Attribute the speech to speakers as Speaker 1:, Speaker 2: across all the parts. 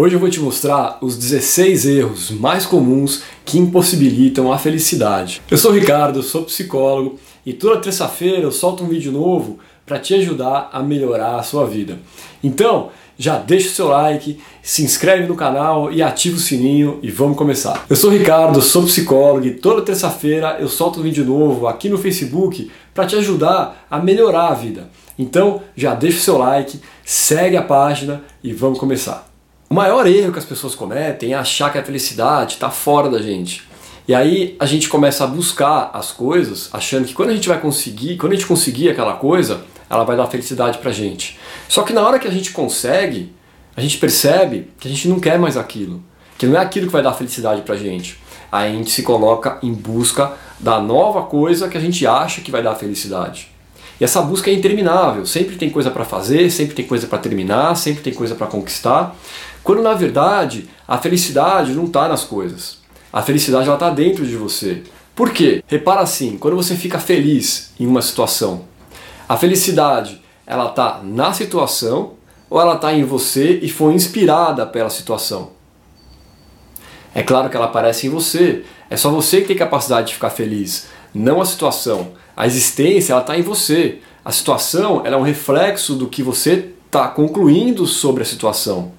Speaker 1: Hoje eu vou te mostrar os 16 erros mais comuns que impossibilitam a felicidade. Eu sou o Ricardo, sou psicólogo e toda terça-feira eu solto um vídeo novo para te ajudar a melhorar a sua vida. Então, já deixa o seu like, se inscreve no canal e ativa o sininho e vamos começar. Eu sou o Ricardo, sou psicólogo e toda terça-feira eu solto um vídeo novo aqui no Facebook para te ajudar a melhorar a vida. Então já deixa o seu like, segue a página e vamos começar. O maior erro que as pessoas cometem é achar que a felicidade está fora da gente. E aí a gente começa a buscar as coisas, achando que quando a gente vai conseguir, quando a gente conseguir aquela coisa, ela vai dar felicidade pra gente. Só que na hora que a gente consegue, a gente percebe que a gente não quer mais aquilo, que não é aquilo que vai dar felicidade pra gente. Aí a gente se coloca em busca da nova coisa que a gente acha que vai dar felicidade. E essa busca é interminável, sempre tem coisa para fazer, sempre tem coisa para terminar, sempre tem coisa para conquistar, quando na verdade a felicidade não está nas coisas. A felicidade está dentro de você. Por quê? Repara assim, quando você fica feliz em uma situação, a felicidade, ela está na situação ou ela está em você e foi inspirada pela situação? É claro que ela aparece em você. É só você que tem capacidade de ficar feliz, não a situação. A existência, ela está em você. A situação, ela é um reflexo do que você está concluindo sobre a situação.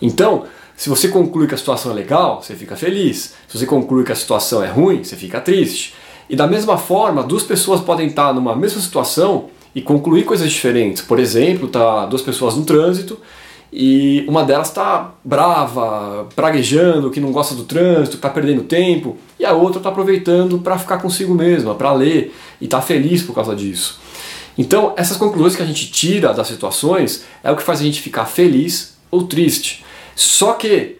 Speaker 1: Então, se você conclui que a situação é legal, você fica feliz. Se você conclui que a situação é ruim, você fica triste. E da mesma forma, duas pessoas podem estar numa mesma situação e concluir coisas diferentes. Por exemplo, tá duas pessoas no trânsito e uma delas está brava, praguejando, que não gosta do trânsito, está perdendo tempo, e a outra está aproveitando para ficar consigo mesma, para ler e está feliz por causa disso. Então, essas conclusões que a gente tira das situações é o que faz a gente ficar feliz ou triste. Só que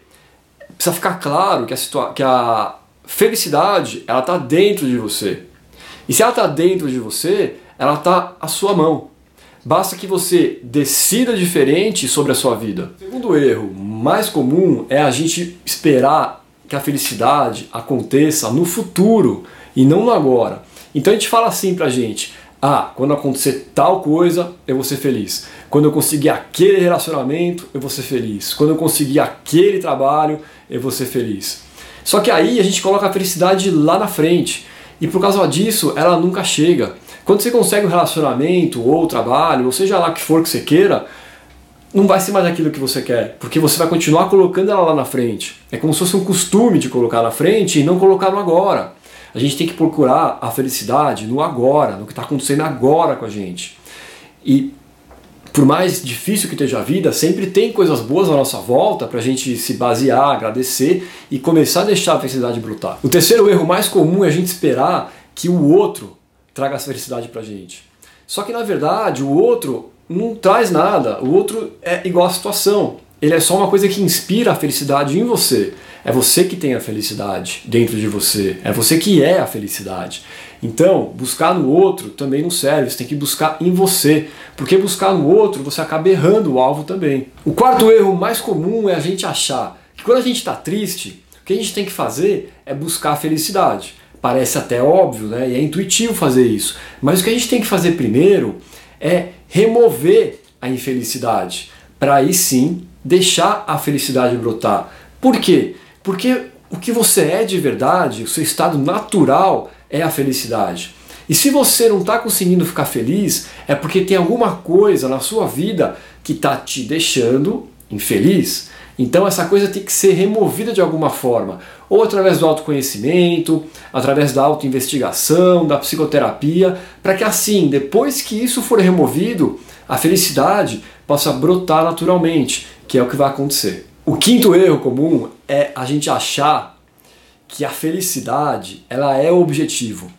Speaker 1: precisa ficar claro que a, que a felicidade ela está dentro de você. E se ela está dentro de você, ela está à sua mão. Basta que você decida diferente sobre a sua vida. O segundo erro mais comum é a gente esperar que a felicidade aconteça no futuro e não no agora. Então a gente fala assim pra gente: ah, quando acontecer tal coisa, eu vou ser feliz. Quando eu conseguir aquele relacionamento, eu vou ser feliz. Quando eu conseguir aquele trabalho, eu vou ser feliz. Só que aí a gente coloca a felicidade lá na frente. E por causa disso, ela nunca chega. Quando você consegue um relacionamento ou trabalho, ou seja lá que for que você queira, não vai ser mais aquilo que você quer, porque você vai continuar colocando ela lá na frente. É como se fosse um costume de colocar na frente e não colocar no agora. A gente tem que procurar a felicidade no agora, no que está acontecendo agora com a gente. E por mais difícil que esteja a vida, sempre tem coisas boas à nossa volta para a gente se basear, agradecer e começar a deixar a felicidade brotar. O terceiro erro mais comum é a gente esperar que o outro traga essa felicidade para a gente. Só que na verdade o outro não traz nada, o outro é igual à situação. Ele é só uma coisa que inspira a felicidade em você. É você que tem a felicidade dentro de você. É você que é a felicidade. Então, buscar no outro também não serve, você tem que buscar em você, porque buscar no outro você acaba errando o alvo também. O quarto erro mais comum é a gente achar que quando a gente está triste, o que a gente tem que fazer é buscar a felicidade. Parece até óbvio, né? E é intuitivo fazer isso. Mas o que a gente tem que fazer primeiro é remover a infelicidade, para aí sim deixar a felicidade brotar. Por quê? Porque o que você é de verdade, o seu estado natural é a felicidade. E se você não está conseguindo ficar feliz, é porque tem alguma coisa na sua vida que está te deixando infeliz. Então essa coisa tem que ser removida de alguma forma, ou através do autoconhecimento, através da autoinvestigação, da psicoterapia, para que assim, depois que isso for removido, a felicidade possa brotar naturalmente, que é o que vai acontecer. O quinto erro comum é a gente achar que a felicidade ela é o objetivo.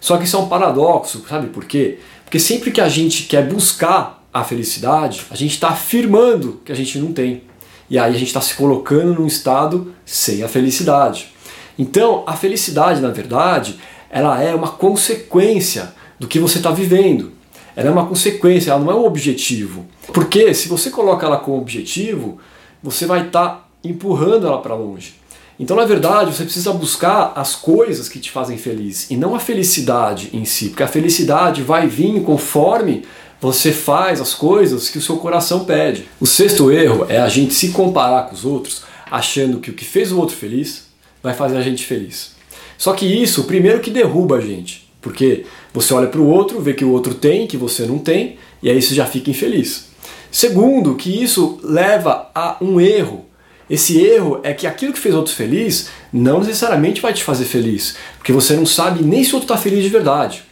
Speaker 1: Só que isso é um paradoxo, sabe por quê? Porque sempre que a gente quer buscar a felicidade, a gente está afirmando que a gente não tem. E aí a gente está se colocando num estado sem a felicidade. Então, a felicidade, na verdade, ela é uma consequência do que você está vivendo. Ela é uma consequência, ela não é um objetivo. Porque se você coloca ela como objetivo, você vai estar tá empurrando ela para longe. Então, na verdade, você precisa buscar as coisas que te fazem feliz e não a felicidade em si, porque a felicidade vai vir conforme você faz as coisas que o seu coração pede. O sexto erro é a gente se comparar com os outros, achando que o que fez o outro feliz vai fazer a gente feliz. Só que isso, primeiro que derruba a gente, porque você olha para o outro, vê que o outro tem, que você não tem, e aí você já fica infeliz. Segundo, que isso leva a um erro. Esse erro é que aquilo que fez outro feliz não necessariamente vai te fazer feliz, porque você não sabe nem se o outro está feliz de verdade.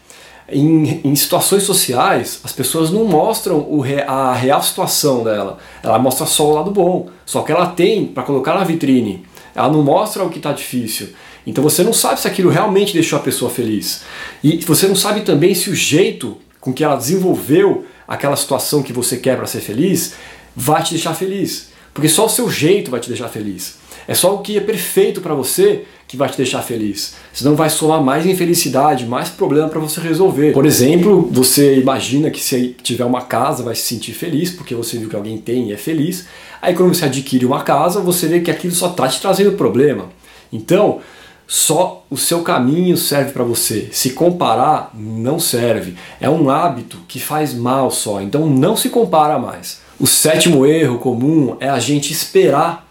Speaker 1: Em, em, situações sociais, as pessoas não mostram o, a real situação dela, ela mostra só o lado bom, só que ela tem para colocar na vitrine. Ela não mostra o que está difícil. Então você não sabe se aquilo realmente deixou a pessoa feliz. E você não sabe também se o jeito com que ela desenvolveu aquela situação que você quer para ser feliz vai te deixar feliz. Porque só o seu jeito vai te deixar feliz. É só o que é perfeito para você que vai te deixar feliz. Senão vai somar mais infelicidade, mais problema para você resolver. Por exemplo, você imagina que se tiver uma casa vai se sentir feliz porque você viu que alguém tem e é feliz. Aí quando você adquire uma casa, você vê que aquilo só está te trazendo problema. Então, só o seu caminho serve para você. Se comparar não serve. É um hábito que faz mal só. Então não se compara mais. O sétimo erro comum é a gente esperar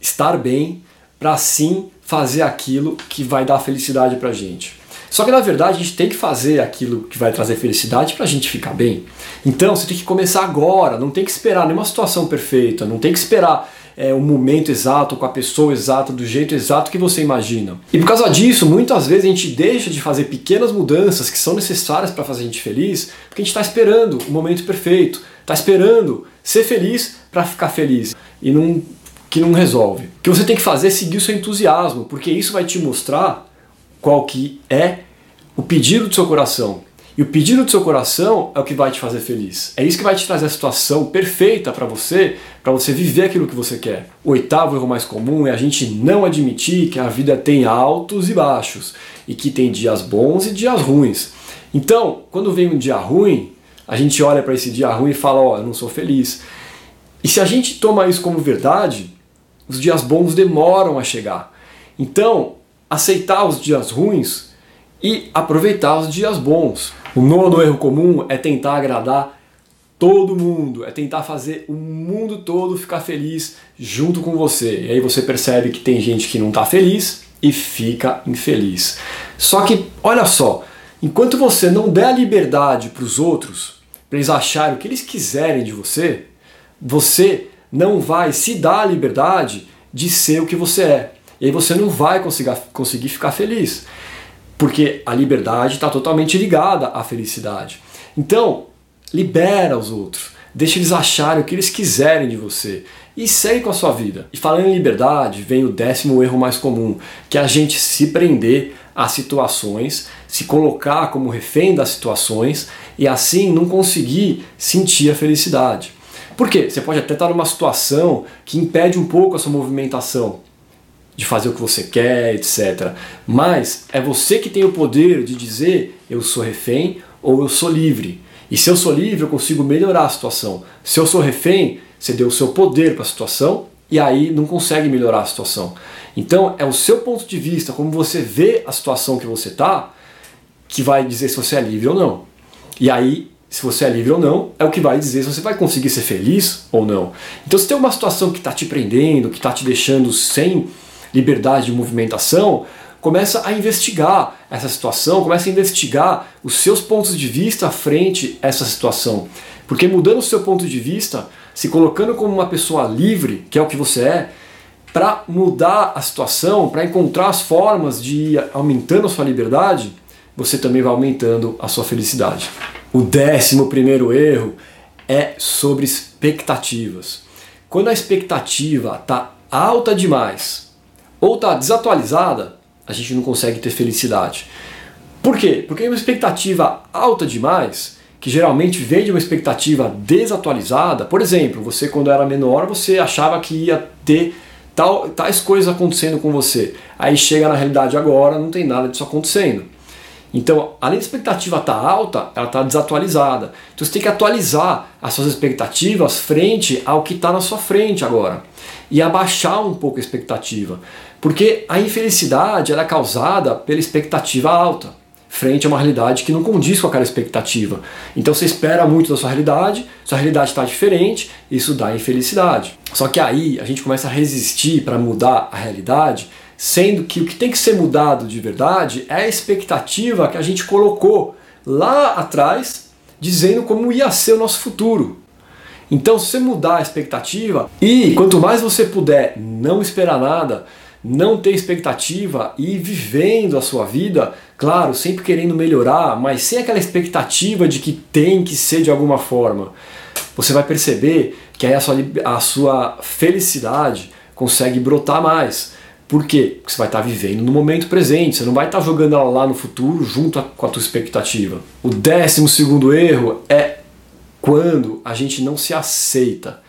Speaker 1: estar bem para sim fazer aquilo que vai dar felicidade para gente. Só que na verdade a gente tem que fazer aquilo que vai trazer felicidade para a gente ficar bem. Então você tem que começar agora, não tem que esperar nenhuma situação perfeita, não tem que esperar é, o momento exato, com a pessoa exata, do jeito exato que você imagina. E por causa disso, muitas vezes a gente deixa de fazer pequenas mudanças que são necessárias para fazer a gente feliz, porque a gente está esperando o momento perfeito, está esperando ser feliz para ficar feliz e não que não resolve. O que você tem que fazer é seguir o seu entusiasmo, porque isso vai te mostrar qual que é o pedido do seu coração. E o pedido do seu coração é o que vai te fazer feliz. É isso que vai te trazer a situação perfeita para você, para você viver aquilo que você quer. O oitavo erro mais comum é a gente não admitir que a vida tem altos e baixos e que tem dias bons e dias ruins. Então, quando vem um dia ruim, a gente olha para esse dia ruim e fala: Ó, oh, eu não sou feliz. E se a gente toma isso como verdade, os dias bons demoram a chegar. Então, aceitar os dias ruins e aproveitar os dias bons. O nono erro comum é tentar agradar todo mundo, é tentar fazer o mundo todo ficar feliz junto com você. E aí você percebe que tem gente que não está feliz e fica infeliz. Só que, olha só, enquanto você não der a liberdade para os outros, para eles acharem o que eles quiserem de você, você não vai se dar a liberdade de ser o que você é. E aí você não vai conseguir, conseguir ficar feliz. Porque a liberdade está totalmente ligada à felicidade. Então, libera os outros. Deixa eles acharem o que eles quiserem de você. E segue com a sua vida. E falando em liberdade, vem o décimo erro mais comum, que é a gente se prender a situações, se colocar como refém das situações e assim não conseguir sentir a felicidade. Por quê? Você pode até estar numa situação que impede um pouco a sua movimentação, de fazer o que você quer, etc. Mas é você que tem o poder de dizer eu sou refém ou eu sou livre. E se eu sou livre, eu consigo melhorar a situação. Se eu sou refém, você deu o seu poder para a situação e aí não consegue melhorar a situação. Então é o seu ponto de vista, como você vê a situação que você está, que vai dizer se você é livre ou não. E aí, se você é livre ou não, é o que vai dizer se você vai conseguir ser feliz ou não. Então se tem uma situação que está te prendendo, que está te deixando sem liberdade de movimentação, começa a investigar essa situação, começa a investigar os seus pontos de vista frente a essa situação. Porque mudando o seu ponto de vista, se colocando como uma pessoa livre, que é o que você é, para mudar a situação, para encontrar as formas de ir aumentando a sua liberdade, você também vai aumentando a sua felicidade. O décimo primeiro erro é sobre expectativas. Quando a expectativa está alta demais, ou está desatualizada, a gente não consegue ter felicidade. Por quê? Porque uma expectativa alta demais, que geralmente vem de uma expectativa desatualizada, por exemplo, você quando era menor, você achava que ia ter tal, tais coisas acontecendo com você. Aí chega na realidade agora, não tem nada disso acontecendo. Então, além da expectativa estar tá alta, ela está desatualizada. Então você tem que atualizar as suas expectativas frente ao que está na sua frente agora. E abaixar um pouco a expectativa. Porque a infelicidade é causada pela expectativa alta. frente a uma realidade que não condiz com aquela expectativa. Então você espera muito da sua realidade, sua realidade está diferente, isso dá infelicidade. Só que aí a gente começa a resistir para mudar a realidade, sendo que o que tem que ser mudado de verdade é a expectativa que a gente colocou lá atrás, dizendo como ia ser o nosso futuro. Então, se você mudar a expectativa e quanto mais você puder não esperar nada, não ter expectativa e vivendo a sua vida, claro, sempre querendo melhorar, mas sem aquela expectativa de que tem que ser de alguma forma, você vai perceber que aí a sua, a sua felicidade consegue brotar mais. Por quê? Porque você vai estar vivendo no momento presente, você não vai estar jogando ela lá no futuro junto com a tua expectativa. O décimo segundo erro é quando a gente não se aceita.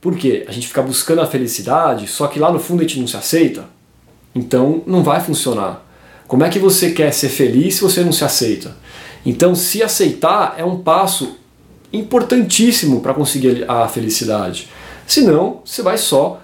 Speaker 1: Por quê? A gente fica buscando a felicidade, só que lá no fundo a gente não se aceita. Então não vai funcionar. Como é que você quer ser feliz se você não se aceita? Então, se aceitar é um passo importantíssimo para conseguir a felicidade. Senão, você vai só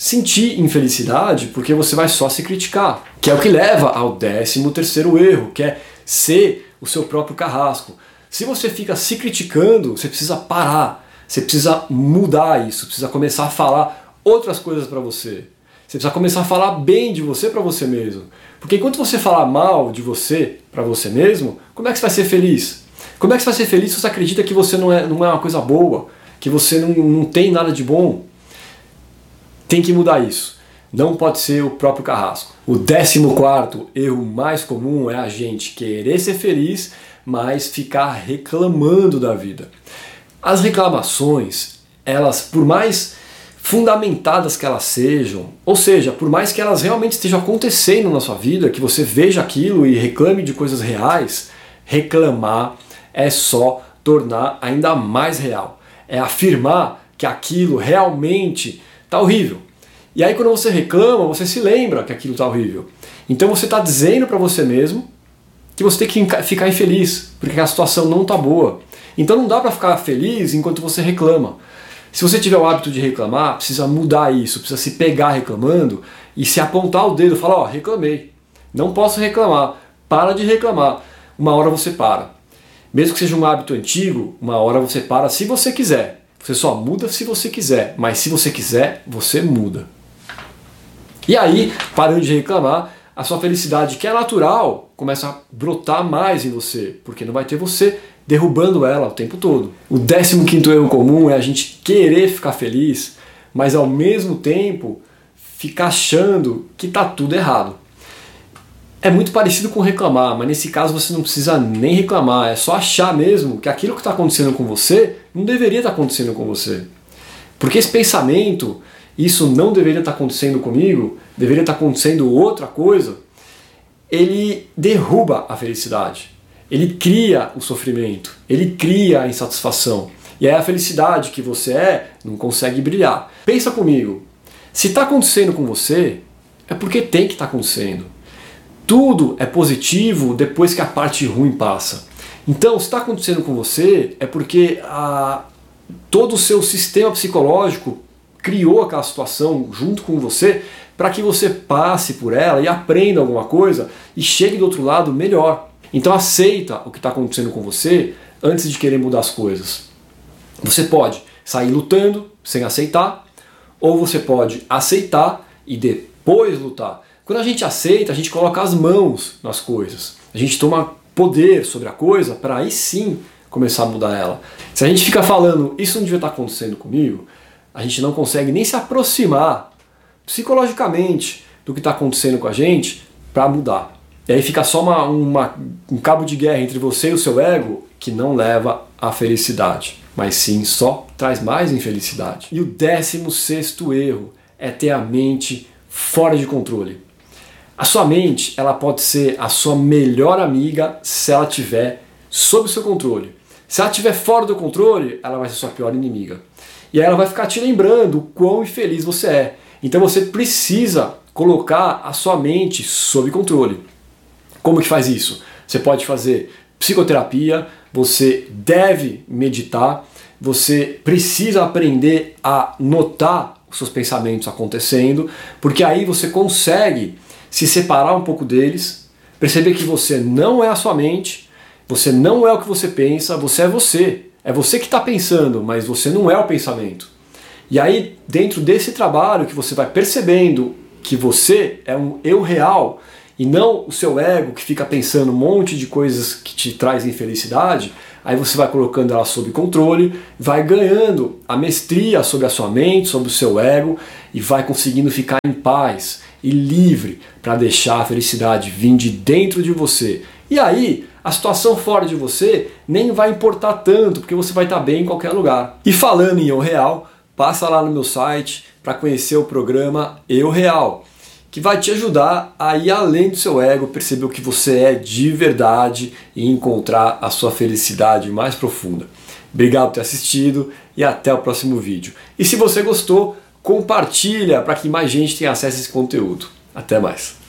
Speaker 1: sentir infelicidade porque você vai só se criticar. Que é o que leva ao décimo terceiro erro, que é ser o seu próprio carrasco. Se você fica se criticando, você precisa parar. Você precisa mudar isso, precisa começar a falar outras coisas para você. Você precisa começar a falar bem de você para você mesmo. Porque enquanto você falar mal de você para você mesmo, como é que você vai ser feliz? Como é que você vai ser feliz se você acredita que você não é, não é uma coisa boa, que você não, não tem nada de bom? Tem que mudar isso. Não pode ser o próprio carrasco. O décimo quarto erro mais comum é a gente querer ser feliz, mas ficar reclamando da vida. As reclamações, elas, por mais fundamentadas que elas sejam, ou seja, por mais que elas realmente estejam acontecendo na sua vida, que você veja aquilo e reclame de coisas reais, reclamar é só tornar ainda mais real. É afirmar que aquilo realmente está horrível. E aí quando você reclama, você se lembra que aquilo está horrível. Então você está dizendo para você mesmo que você tem que ficar infeliz, porque a situação não está boa. Então não dá para ficar feliz enquanto você reclama. Se você tiver o hábito de reclamar, precisa mudar isso, precisa se pegar reclamando e se apontar o dedo falar: Ó, oh, reclamei, não posso reclamar, para de reclamar. Uma hora você para. Mesmo que seja um hábito antigo, uma hora você para se você quiser. Você só muda se você quiser, mas se você quiser, você muda. E aí, parando de reclamar, a sua felicidade, que é natural, começa a brotar mais em você, porque não vai ter você derrubando ela o tempo todo. O 15 quinto erro comum é a gente querer ficar feliz, mas ao mesmo tempo ficar achando que está tudo errado. É muito parecido com reclamar, mas nesse caso você não precisa nem reclamar, é só achar mesmo que aquilo que está acontecendo com você não deveria estar tá acontecendo com você. Porque esse pensamento, isso não deveria estar tá acontecendo comigo, deveria estar tá acontecendo outra coisa, ele derruba a felicidade ele cria o sofrimento, ele cria a insatisfação. E aí a felicidade que você é não consegue brilhar. Pensa comigo, se está acontecendo com você, é porque tem que estar tá acontecendo. Tudo é positivo depois que a parte ruim passa. Então, se está acontecendo com você, é porque a, todo o seu sistema psicológico criou aquela situação junto com você para que você passe por ela e aprenda alguma coisa e chegue do outro lado melhor. Então aceita o que está acontecendo com você antes de querer mudar as coisas. Você pode sair lutando sem aceitar, ou você pode aceitar e depois lutar. Quando a gente aceita, a gente coloca as mãos nas coisas. A gente toma poder sobre a coisa para aí sim começar a mudar ela. Se a gente fica falando, isso não devia estar tá acontecendo comigo, a gente não consegue nem se aproximar psicologicamente do que está acontecendo com a gente para mudar. E aí fica só uma, uma, um cabo de guerra entre você e o seu ego que não leva à felicidade, mas sim só traz mais infelicidade. E o décimo sexto erro é ter a mente fora de controle. A sua mente ela pode ser a sua melhor amiga se ela tiver sob seu controle. Se ela estiver fora do controle, ela vai ser sua pior inimiga. E aí ela vai ficar te lembrando o quão infeliz você é. Então você precisa colocar a sua mente sob controle. Como que faz isso? Você pode fazer psicoterapia, você deve meditar, você precisa aprender a notar os seus pensamentos acontecendo, porque aí você consegue se separar um pouco deles, perceber que você não é a sua mente, você não é o que você pensa, você é você. É você que está pensando, mas você não é o pensamento. E aí, dentro desse trabalho que você vai percebendo que você é um eu real e não o seu ego que fica pensando um monte de coisas que te trazem felicidade, aí você vai colocando ela sob controle, vai ganhando a mestria sobre a sua mente, sobre o seu ego e vai conseguindo ficar em paz e livre para deixar a felicidade vir de dentro de você. E aí, a situação fora de você nem vai importar tanto, porque você vai estar bem em qualquer lugar. E falando em eu real, passa lá no meu site para conhecer o programa Eu Real, que vai te ajudar a ir além do seu ego, perceber o que você é de verdade e encontrar a sua felicidade mais profunda. Obrigado por ter assistido e até o próximo vídeo. E se você gostou, compartilha para que mais gente tenha acesso a esse conteúdo. Até mais.